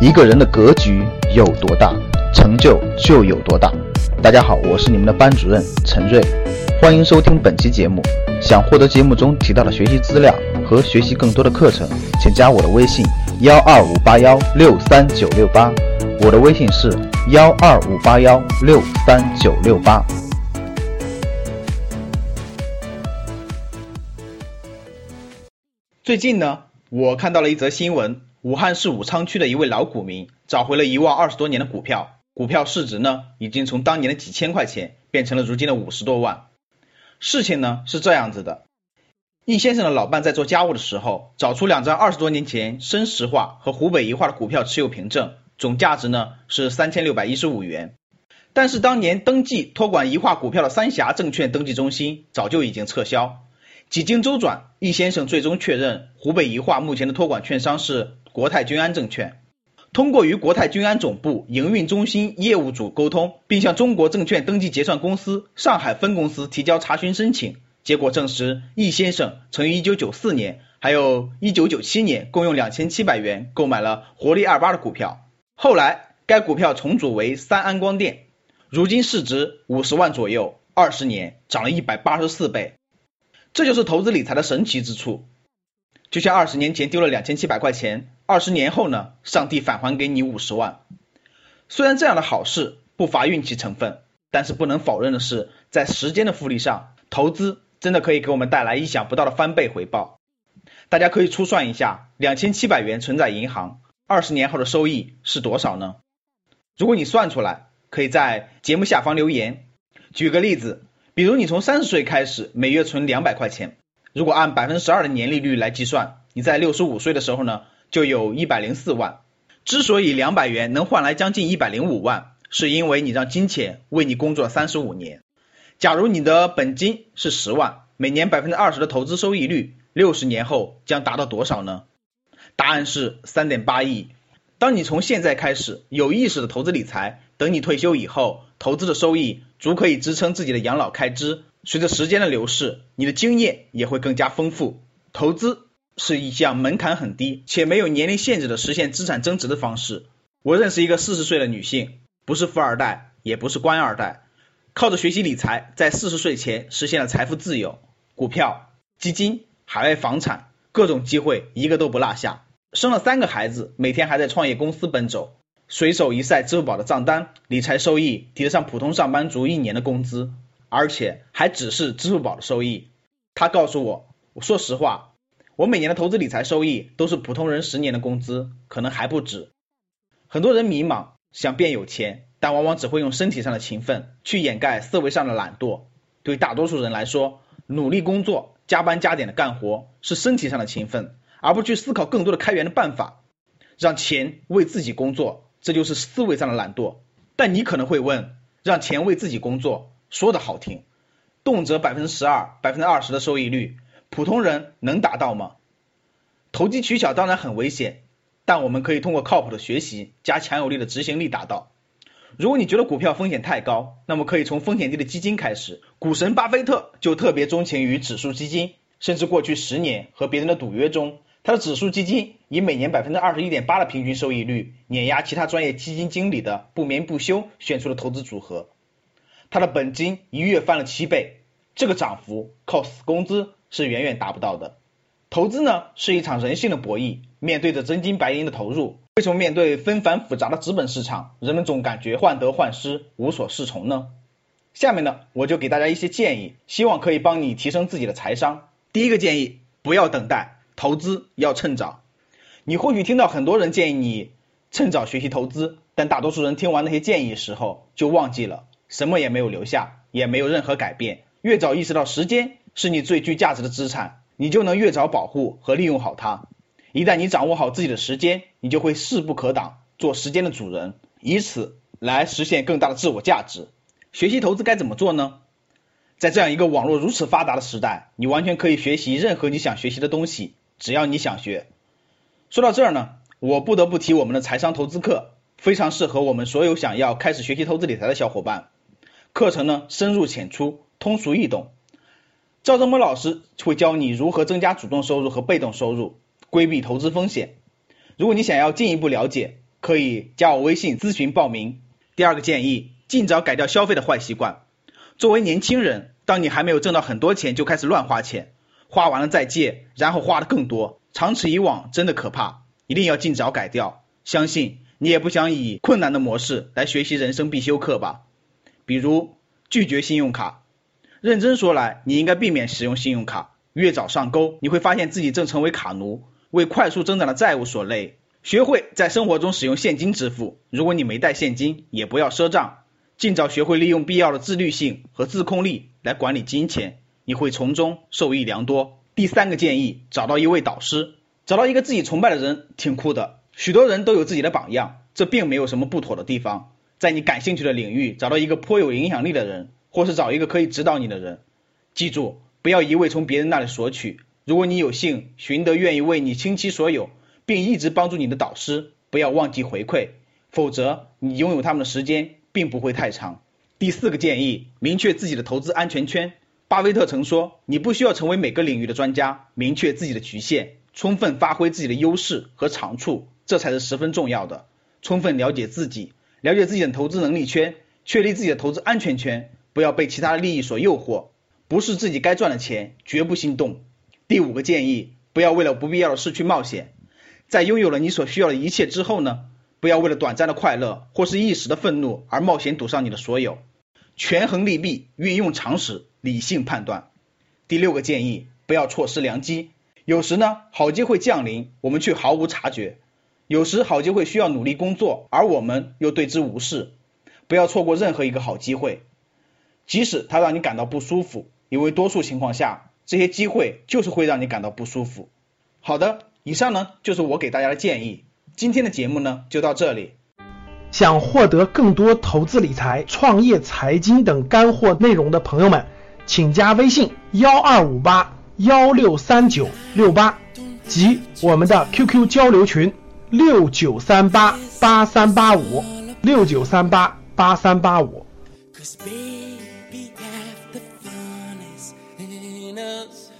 一个人的格局有多大，成就就有多大。大家好，我是你们的班主任陈瑞，欢迎收听本期节目。想获得节目中提到的学习资料和学习更多的课程，请加我的微信幺二五八幺六三九六八。我的微信是幺二五八幺六三九六八。最近呢，我看到了一则新闻，武汉市武昌区的一位老股民找回了一望二十多年的股票，股票市值呢已经从当年的几千块钱变成了如今的五十多万。事情呢是这样子的，易先生的老伴在做家务的时候，找出两张二十多年前深石化和湖北宜化的股票持有凭证，总价值呢是三千六百一十五元。但是当年登记托管宜化股票的三峡证券登记中心早就已经撤销。几经周转，易先生最终确认湖北宜化目前的托管券商是国泰君安证券。通过与国泰君安总部营运中心业务组沟通，并向中国证券登记结算公司上海分公司提交查询申请，结果证实，易先生曾于1994年还有一九九七年共用两千七百元购买了活力二八的股票。后来，该股票重组为三安光电，如今市值五十万左右，二十年涨了一百八十四倍。这就是投资理财的神奇之处，就像二十年前丢了两千七百块钱，二十年后呢，上帝返还给你五十万。虽然这样的好事不乏运气成分，但是不能否认的是，在时间的复利上，投资真的可以给我们带来意想不到的翻倍回报。大家可以初算一下，两千七百元存在银行，二十年后的收益是多少呢？如果你算出来，可以在节目下方留言。举个例子。比如你从三十岁开始每月存两百块钱，如果按百分之十二的年利率来计算，你在六十五岁的时候呢，就有一百零四万。之所以两百元能换来将近一百零五万，是因为你让金钱为你工作三十五年。假如你的本金是十万，每年百分之二十的投资收益率，六十年后将达到多少呢？答案是三点八亿。当你从现在开始有意识的投资理财，等你退休以后，投资的收益足可以支撑自己的养老开支。随着时间的流逝，你的经验也会更加丰富。投资是一项门槛很低且没有年龄限制的实现资产增值的方式。我认识一个四十岁的女性，不是富二代，也不是官二代，靠着学习理财，在四十岁前实现了财富自由。股票、基金、海外房产，各种机会一个都不落下。生了三个孩子，每天还在创业公司奔走。随手一晒支付宝的账单，理财收益抵得上普通上班族一年的工资，而且还只是支付宝的收益。他告诉我，我说实话，我每年的投资理财收益都是普通人十年的工资，可能还不止。很多人迷茫，想变有钱，但往往只会用身体上的勤奋去掩盖思维上的懒惰。对大多数人来说，努力工作、加班加点的干活是身体上的勤奋，而不去思考更多的开源的办法，让钱为自己工作。这就是思维上的懒惰，但你可能会问，让钱为自己工作，说的好听，动辄百分之十二、百分之二十的收益率，普通人能达到吗？投机取巧当然很危险，但我们可以通过靠谱的学习加强有力的执行力达到。如果你觉得股票风险太高，那么可以从风险低的基金开始。股神巴菲特就特别钟情于指数基金，甚至过去十年和别人的赌约中。他的指数基金以每年百分之二十一点八的平均收益率碾压其他专业基金经理的不眠不休选出的投资组合，他的本金一月翻了七倍，这个涨幅靠死工资是远远达不到的。投资呢是一场人性的博弈，面对着真金白银的投入，为什么面对纷繁复杂的资本市场，人们总感觉患得患失，无所适从呢？下面呢我就给大家一些建议，希望可以帮你提升自己的财商。第一个建议，不要等待。投资要趁早，你或许听到很多人建议你趁早学习投资，但大多数人听完那些建议时候就忘记了，什么也没有留下，也没有任何改变。越早意识到时间是你最具价值的资产，你就能越早保护和利用好它。一旦你掌握好自己的时间，你就会势不可挡，做时间的主人，以此来实现更大的自我价值。学习投资该怎么做呢？在这样一个网络如此发达的时代，你完全可以学习任何你想学习的东西。只要你想学，说到这儿呢，我不得不提我们的财商投资课，非常适合我们所有想要开始学习投资理财的小伙伴。课程呢深入浅出，通俗易懂。赵正波老师会教你如何增加主动收入和被动收入，规避投资风险。如果你想要进一步了解，可以加我微信咨询报名。第二个建议，尽早改掉消费的坏习惯。作为年轻人，当你还没有挣到很多钱就开始乱花钱，花完了再借，然后花的更多，长此以往真的可怕，一定要尽早改掉。相信你也不想以困难的模式来学习人生必修课吧？比如拒绝信用卡。认真说来，你应该避免使用信用卡。越早上钩，你会发现自己正成为卡奴，为快速增长的债务所累。学会在生活中使用现金支付，如果你没带现金，也不要赊账。尽早学会利用必要的自律性和自控力来管理金钱，你会从中受益良多。第三个建议，找到一位导师，找到一个自己崇拜的人，挺酷的。许多人都有自己的榜样，这并没有什么不妥的地方。在你感兴趣的领域，找到一个颇有影响力的人，或是找一个可以指导你的人。记住，不要一味从别人那里索取。如果你有幸寻得愿意为你倾其所有，并一直帮助你的导师，不要忘记回馈，否则你拥有他们的时间。并不会太长。第四个建议，明确自己的投资安全圈。巴菲特曾说，你不需要成为每个领域的专家，明确自己的局限，充分发挥自己的优势和长处，这才是十分重要的。充分了解自己，了解自己的投资能力圈，确立自己的投资安全圈，不要被其他的利益所诱惑，不是自己该赚的钱，绝不心动。第五个建议，不要为了不必要的事去冒险。在拥有了你所需要的一切之后呢？不要为了短暂的快乐或是一时的愤怒而冒险赌上你的所有，权衡利弊，运用常识，理性判断。第六个建议，不要错失良机。有时呢，好机会降临，我们却毫无察觉；有时好机会需要努力工作，而我们又对之无视。不要错过任何一个好机会，即使它让你感到不舒服，因为多数情况下，这些机会就是会让你感到不舒服。好的，以上呢就是我给大家的建议。今天的节目呢，就到这里。想获得更多投资理财、创业财经等干货内容的朋友们，请加微信幺二五八幺六三九六八及我们的 QQ 交流群六九三八八三八五六九三八八三八五。Maybe half the fun is in us.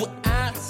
what